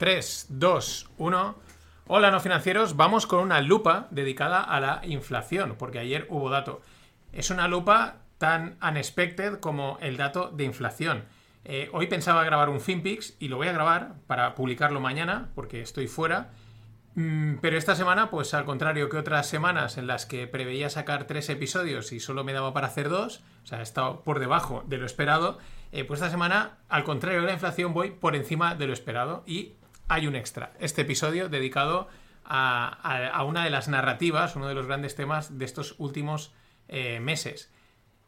3, 2, 1. Hola, no financieros. Vamos con una lupa dedicada a la inflación, porque ayer hubo dato. Es una lupa tan unexpected como el dato de inflación. Eh, hoy pensaba grabar un FinPix y lo voy a grabar para publicarlo mañana, porque estoy fuera. Mm, pero esta semana, pues al contrario que otras semanas en las que preveía sacar tres episodios y solo me daba para hacer dos, o sea, he estado por debajo de lo esperado, eh, pues esta semana, al contrario de la inflación, voy por encima de lo esperado y hay un extra. Este episodio dedicado a, una de las narrativas, uno de los grandes temas de estos últimos eh, meses.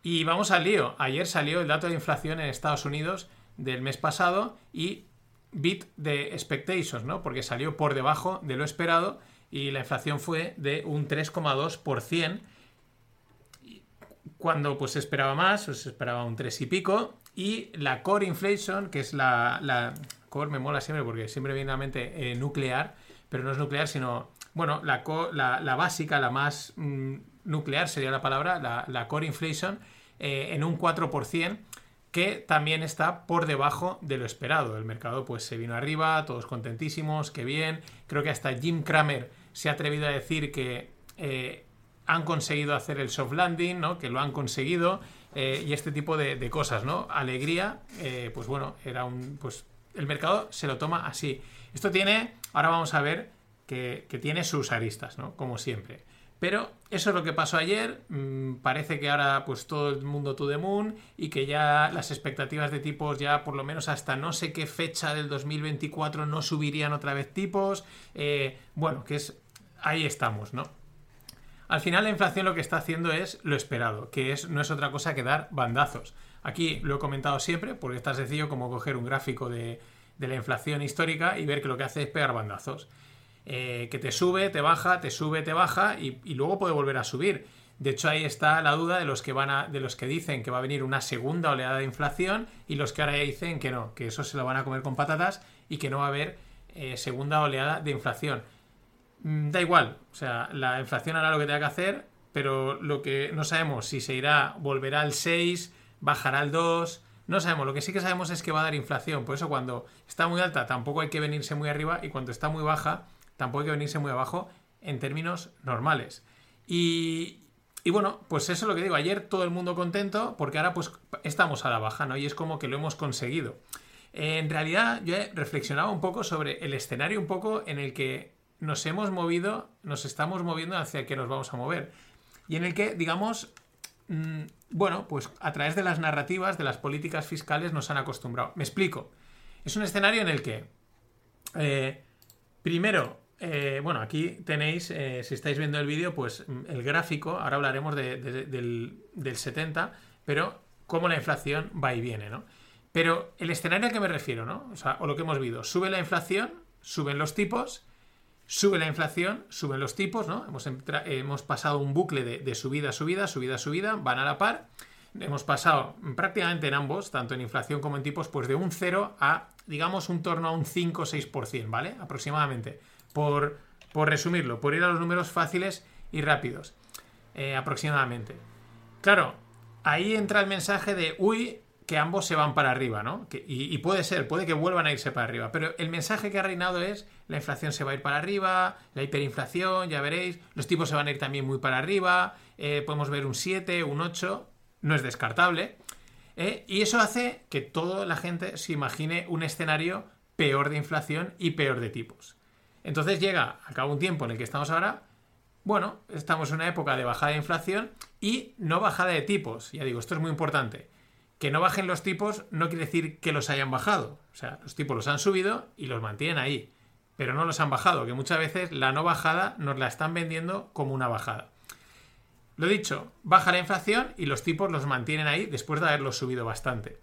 Y vamos al lío. Ayer salió el dato de inflación en Estados Unidos del mes pasado y bit de expectations, ¿no? Porque salió por debajo de lo esperado y la inflación fue de un 3,2%. Cuando pues se esperaba más, pues se esperaba un 3 y pico. Y la core inflation, que es la, core me mola siempre porque siempre viene a la mente eh, nuclear, pero no es nuclear, sino, bueno, la, la, básica, la más mm, nuclear sería la palabra, la, core inflation, eh, en un 4%, que también está por debajo de lo esperado. El mercado pues se vino arriba, todos contentísimos, qué bien. Creo que hasta Jim Cramer se ha atrevido a decir que eh, han conseguido hacer el soft landing, ¿no? que lo han conseguido. y este tipo de, cosas, ¿no? Alegría, pues bueno, era un, pues el mercado se lo toma así. Esto tiene, ahora vamos a ver que, tiene sus aristas, ¿no? Como siempre. Pero eso es lo que pasó ayer. Mm, parece que ahora pues todo el mundo to the moon y que ya las expectativas de tipos ya por lo menos hasta no sé qué fecha del 2024 no subirían otra vez tipos. Eh, bueno, que es... Ahí estamos, ¿no? Al final la inflación lo que está haciendo es lo esperado, que es, no es otra cosa que dar bandazos. Aquí lo he comentado siempre, porque es tan sencillo como coger un gráfico de, la inflación histórica y ver que lo que hace es pegar bandazos. Eh, que te sube, te baja, te sube, te baja y, luego puede volver a subir. De hecho, ahí está la duda de los que van a, de los que dicen que va a venir una segunda oleada de inflación y los que ahora dicen que no, que eso se lo van a comer con patatas y que no va a haber eh, segunda oleada de inflación. Mm, da igual, o sea, la inflación hará lo que tenga que hacer, pero lo que no sabemos si se irá, volverá al 6, bajará al 2. No sabemos, lo que sí que sabemos es que va a dar inflación. Por eso cuando está muy alta tampoco hay que venirse muy arriba y cuando está muy baja tampoco hay que venirse muy abajo en términos normales. Y, y bueno, pues eso es lo que digo. Ayer todo el mundo contento porque ahora pues estamos a la baja, ¿no? Y es como que lo hemos conseguido. En realidad yo he reflexionado un poco sobre el escenario un poco en el que nos hemos movido, nos estamos moviendo hacia el que nos vamos a mover. Y en el que, digamos, Mm, bueno, pues a través de las narrativas, de las políticas fiscales nos han acostumbrado. Me explico. Es un escenario en el que, eh, primero, eh, bueno, aquí tenéis, eh, si estáis viendo el vídeo, pues mm, el gráfico, ahora hablaremos del, 70, pero cómo la inflación va y viene, ¿no? Pero el escenario al que me refiero, ¿no? O sea, o lo que hemos visto, sube la inflación, suben los tipos, Sube la inflación, suben los tipos, ¿no? Hemos, pasado un bucle de, subida, subida, subida, subida, van a la par. Hemos pasado prácticamente en ambos, tanto en inflación como en tipos, pues de un 0 a, digamos, un torno a un 5 o 6%, ¿vale? Aproximadamente. Por, por resumirlo, por ir a los números fáciles y rápidos. Eh, aproximadamente. Claro, ahí entra el mensaje de, uy, que ambos se van para arriba, ¿no? y, puede ser, puede que vuelvan a irse para arriba, pero el mensaje que ha reinado es la inflación se va a ir para arriba, la hiperinflación, ya veréis, los tipos se van a ir también muy para arriba, eh, podemos ver un 7, un 8, no es descartable, ¿eh? y eso hace que toda la gente se imagine un escenario peor de inflación y peor de tipos. Entonces llega a cabo un tiempo en el que estamos ahora, bueno, estamos en una época de bajada de inflación y no bajada de tipos, ya digo, esto es muy importante que no bajen los tipos no quiere decir que los hayan bajado. O sea, los tipos los han subido y los mantienen ahí. Pero no los han bajado, que muchas veces la no bajada nos la están vendiendo como una bajada. Lo dicho, baja la inflación y los tipos los mantienen ahí después de haberlos subido bastante.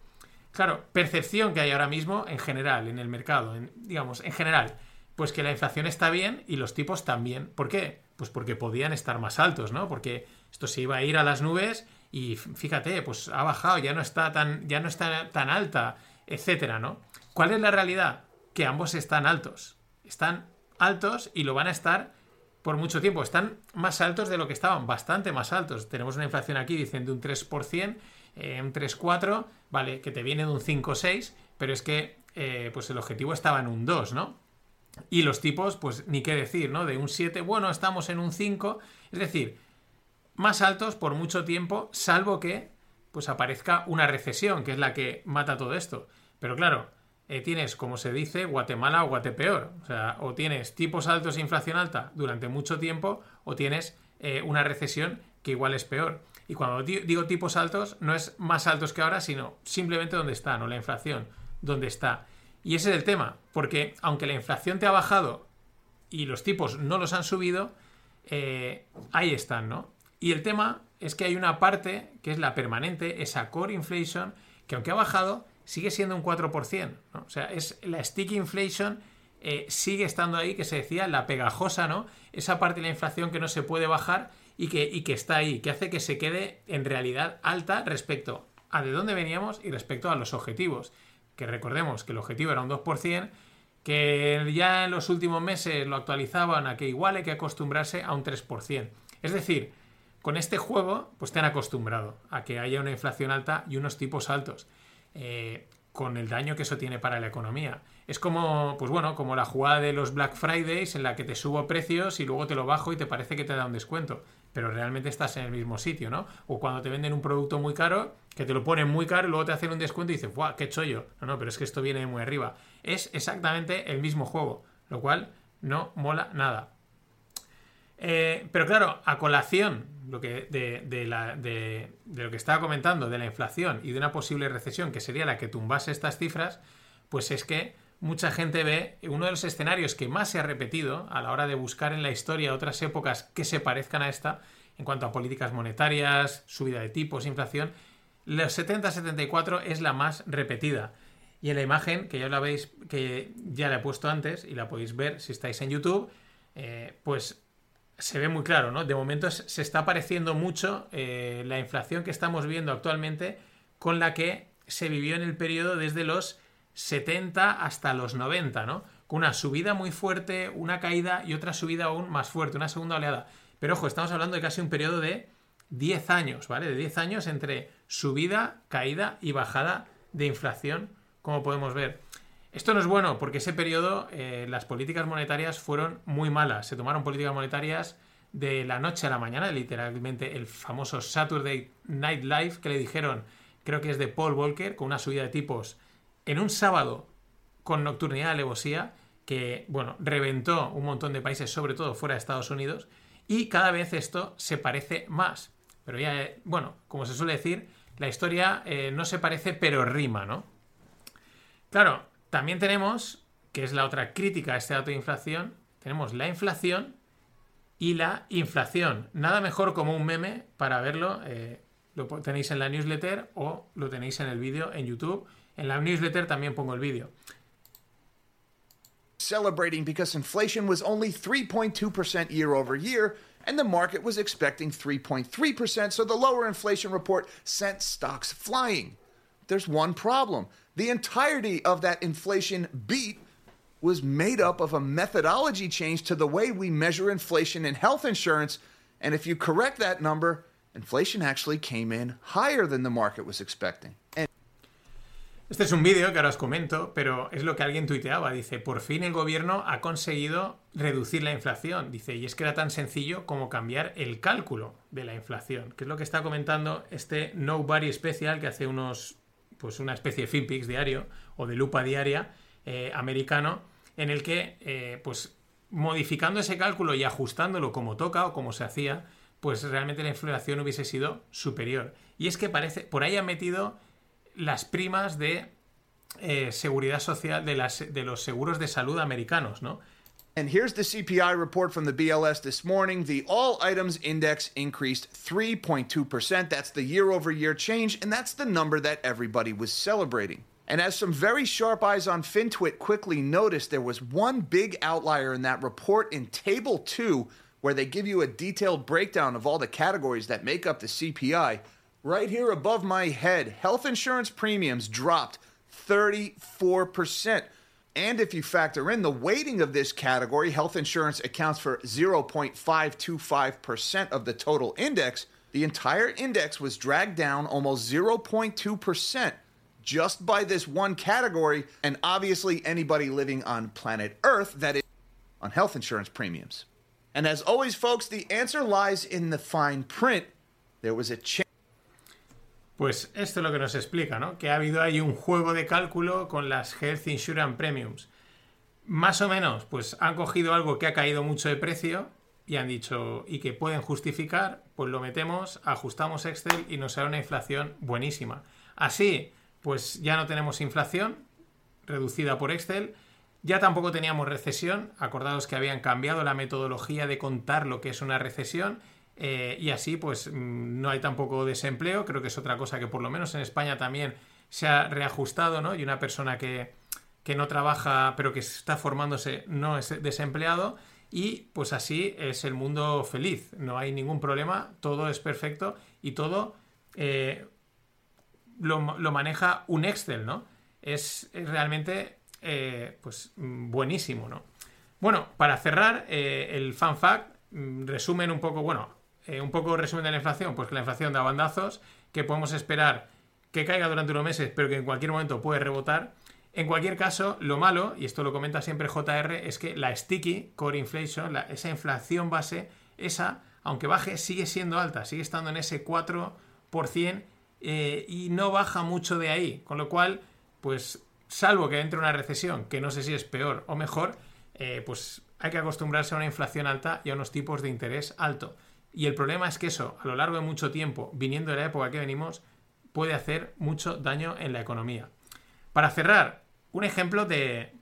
Claro, percepción que hay ahora mismo en general, en el mercado, digamos, en general, pues que la inflación está bien y los tipos también. ¿Por qué? Pues porque podían estar más altos, ¿no? Porque esto se iba a ir a las nubes y fíjate, pues ha bajado, ya no está tan, ya no está tan alta, etcétera, ¿no? ¿Cuál es la realidad? Que ambos están altos. Están altos y lo van a estar por mucho tiempo. Están más altos de lo que estaban, bastante más altos. Tenemos una inflación aquí, dicen, de un 3%, eh, un 3,4, vale, que te viene de un 5,6, pero es que eh, pues el objetivo estaba en un 2, ¿no? Y los tipos, pues ni qué decir, ¿no? De un 7, bueno, estamos en un 5. Es decir, más altos por mucho tiempo, salvo que pues aparezca una recesión, que es la que mata todo esto. Pero claro, eh, tienes, como se dice, Guatemala o Guatepeor. O sea, o tienes tipos altos e inflación alta durante mucho tiempo, o tienes eh, una recesión que igual es peor. Y cuando digo tipos altos, no es más altos que ahora, sino simplemente donde está, ¿no? La inflación, donde está. Y ese es el tema, porque aunque la inflación te ha bajado y los tipos no los han subido, eh, ahí están, ¿no? Y el tema es que hay una parte que es la permanente, esa core inflation, que aunque ha bajado, sigue siendo un 4%. ¿no? O sea, es la sticky inflation eh, sigue estando ahí, que se decía, la pegajosa, ¿no? Esa parte de la inflación que no se puede bajar y que, y que está ahí, que hace que se quede en realidad alta respecto a de dónde veníamos y respecto a los objetivos. Que recordemos que el objetivo era un 2%, que ya en los últimos meses lo actualizaban a que igual hay que acostumbrarse a un 3%. Es decir, con este juego, pues te han acostumbrado a que haya una inflación alta y unos tipos altos. Eh, con el daño que eso tiene para la economía. Es como, pues bueno, como la jugada de los Black Fridays en la que te subo precios y luego te lo bajo y te parece que te da un descuento. Pero realmente estás en el mismo sitio, ¿no? O cuando te venden un producto muy caro, que te lo ponen muy caro y luego te hacen un descuento y dices, ¡guau, qué chollo! No, no, pero es que esto viene muy arriba. Es exactamente el mismo juego, lo cual no mola nada. Eh, pero claro, a colación lo que, de, la, lo que estaba comentando, de la inflación y de una posible recesión, que sería la que tumbase estas cifras, pues es que mucha gente ve uno de los escenarios que más se ha repetido a la hora de buscar en la historia otras épocas que se parezcan a esta, en cuanto a políticas monetarias, subida de tipos, inflación, los 70-74 es la más repetida. Y en la imagen, que ya la veis, que ya la he puesto antes y la podéis ver si estáis en YouTube, eh, pues se ve muy claro, ¿no? De momento se está pareciendo mucho eh, la inflación que estamos viendo actualmente con la que se vivió en el periodo desde los 70 hasta los 90, ¿no? Con una subida muy fuerte, una caída y otra subida aún más fuerte, una segunda oleada. Pero ojo, estamos hablando de casi un periodo de 10 años, ¿vale? De 10 años entre subida, caída y bajada de inflación, como podemos ver. Esto no es bueno porque ese periodo eh, las políticas monetarias fueron muy malas. Se tomaron políticas monetarias de la noche a la mañana, literalmente el famoso Saturday Night Live que le dijeron, creo que es de Paul Volcker, con una subida de tipos en un sábado con nocturnidad de alevosía que, bueno, reventó un montón de países, sobre todo fuera de Estados Unidos, y cada vez esto se parece más. Pero ya, eh, bueno, como se suele decir, la historia eh, no se parece, pero rima, ¿no? Claro, también tenemos, que es la otra crítica a este dato de inflación, tenemos la inflación y la inflación. Nada mejor como un meme para verlo. Eh, lo tenéis en la newsletter o lo tenéis en el vídeo en YouTube. En la newsletter también pongo el vídeo. Celebrating because inflation was only 3.2% year over year, and the market was expecting 3.3%, so the lower inflation report sent stocks flying. There's one problem the entirety of that inflation beat was made up of a methodology change to the way we measure inflation in health insurance. And if you correct that number, inflation actually came in higher than the market was expecting. And este es un vídeo que ahora os comento, pero es lo que alguien tuiteaba. Dice, por fin el gobierno ha conseguido reducir la inflación. Dice, y es que era tan sencillo como cambiar el cálculo de la inflación, que es lo que está comentando este Nobody Special que hace unos pues una especie de FinPix diario o de lupa diaria eh, americano en el que eh, pues modificando ese cálculo y ajustándolo como toca o como se hacía pues realmente la inflación hubiese sido superior y es que parece por ahí han metido las primas de eh, seguridad social de, las, de los seguros de salud americanos, ¿no? And here's the CPI report from the BLS this morning. The all items index increased 3.2%. That's the year over year change, and that's the number that everybody was celebrating. And as some very sharp eyes on FinTwit quickly noticed, there was one big outlier in that report in Table 2, where they give you a detailed breakdown of all the categories that make up the CPI. Right here above my head, health insurance premiums dropped 34%. And if you factor in the weighting of this category, health insurance accounts for 0.525% of the total index. The entire index was dragged down almost 0.2% just by this one category. And obviously, anybody living on planet Earth that is on health insurance premiums. And as always, folks, the answer lies in the fine print. There was a change. Pues esto es lo que nos explica, ¿no? Que ha habido ahí un juego de cálculo con las Health Insurance Premiums. Más o menos, pues han cogido algo que ha caído mucho de precio y han dicho, y que pueden justificar, pues lo metemos, ajustamos Excel y nos sale una inflación buenísima. Así, pues ya no tenemos inflación reducida por Excel, ya tampoco teníamos recesión, acordados que habían cambiado la metodología de contar lo que es una recesión eh, y así pues mm, no hay tampoco desempleo, creo que es otra cosa que por lo menos en España también se ha reajustado, ¿no? Y una persona que, que no trabaja pero que está formándose no es desempleado y pues así es el mundo feliz, no hay ningún problema, todo es perfecto y todo eh, lo, maneja un Excel, ¿no? Es, realmente eh, pues buenísimo, ¿no? Bueno, para cerrar, el fan fact, mm, resumen un poco, bueno, eh, un poco resumen de la inflación, pues que la inflación da bandazos, que podemos esperar que caiga durante unos meses, pero que en cualquier momento puede rebotar. En cualquier caso, lo malo, y esto lo comenta siempre JR, es que la sticky core inflation, esa inflación base, esa, aunque baje, sigue siendo alta, sigue estando en ese 4% eh, y no baja mucho de ahí. Con lo cual, pues, salvo que entre una recesión, que no sé si es peor o mejor, eh, pues hay que acostumbrarse a una inflación alta y a unos tipos de interés alto. Y el problema es que eso, a lo largo de mucho tiempo, viniendo de la época que venimos, puede hacer mucho daño en la economía. Para cerrar, un ejemplo de,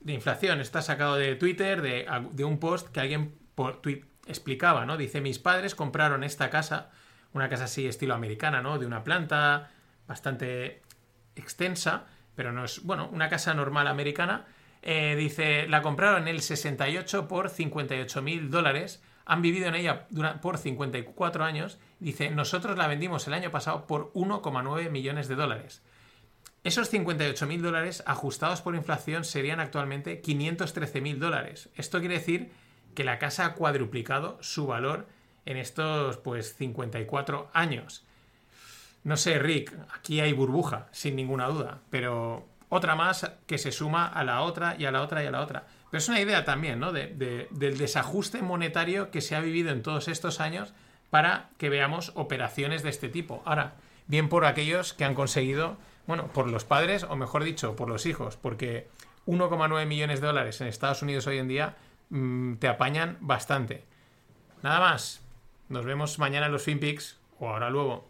de inflación. Está sacado de Twitter, de, un post que alguien por tweet explicaba, ¿no? Dice, mis padres compraron esta casa, una casa así estilo americana, ¿no? De una planta bastante extensa, pero no es, bueno, una casa normal americana. Eh, dice, la compraron en el 68 por 58 mil dólares han vivido en ella por 54 años. Dice, nosotros la vendimos el año pasado por 1,9 millones de dólares. Esos 58 mil dólares ajustados por inflación serían actualmente 513 mil dólares. Esto quiere decir que la casa ha cuadruplicado su valor en estos pues 54 años. No sé, Rick, aquí hay burbuja, sin ninguna duda, pero otra más que se suma a la otra y a la otra y a la otra. Pero es una idea también, ¿no? del desajuste monetario que se ha vivido en todos estos años para que veamos operaciones de este tipo. Ahora, bien por aquellos que han conseguido, bueno, por los padres, o mejor dicho, por los hijos, porque 1,9 millones de dólares en Estados Unidos hoy en día mm, te apañan bastante. Nada más. Nos vemos mañana en los FinPix o ahora luego.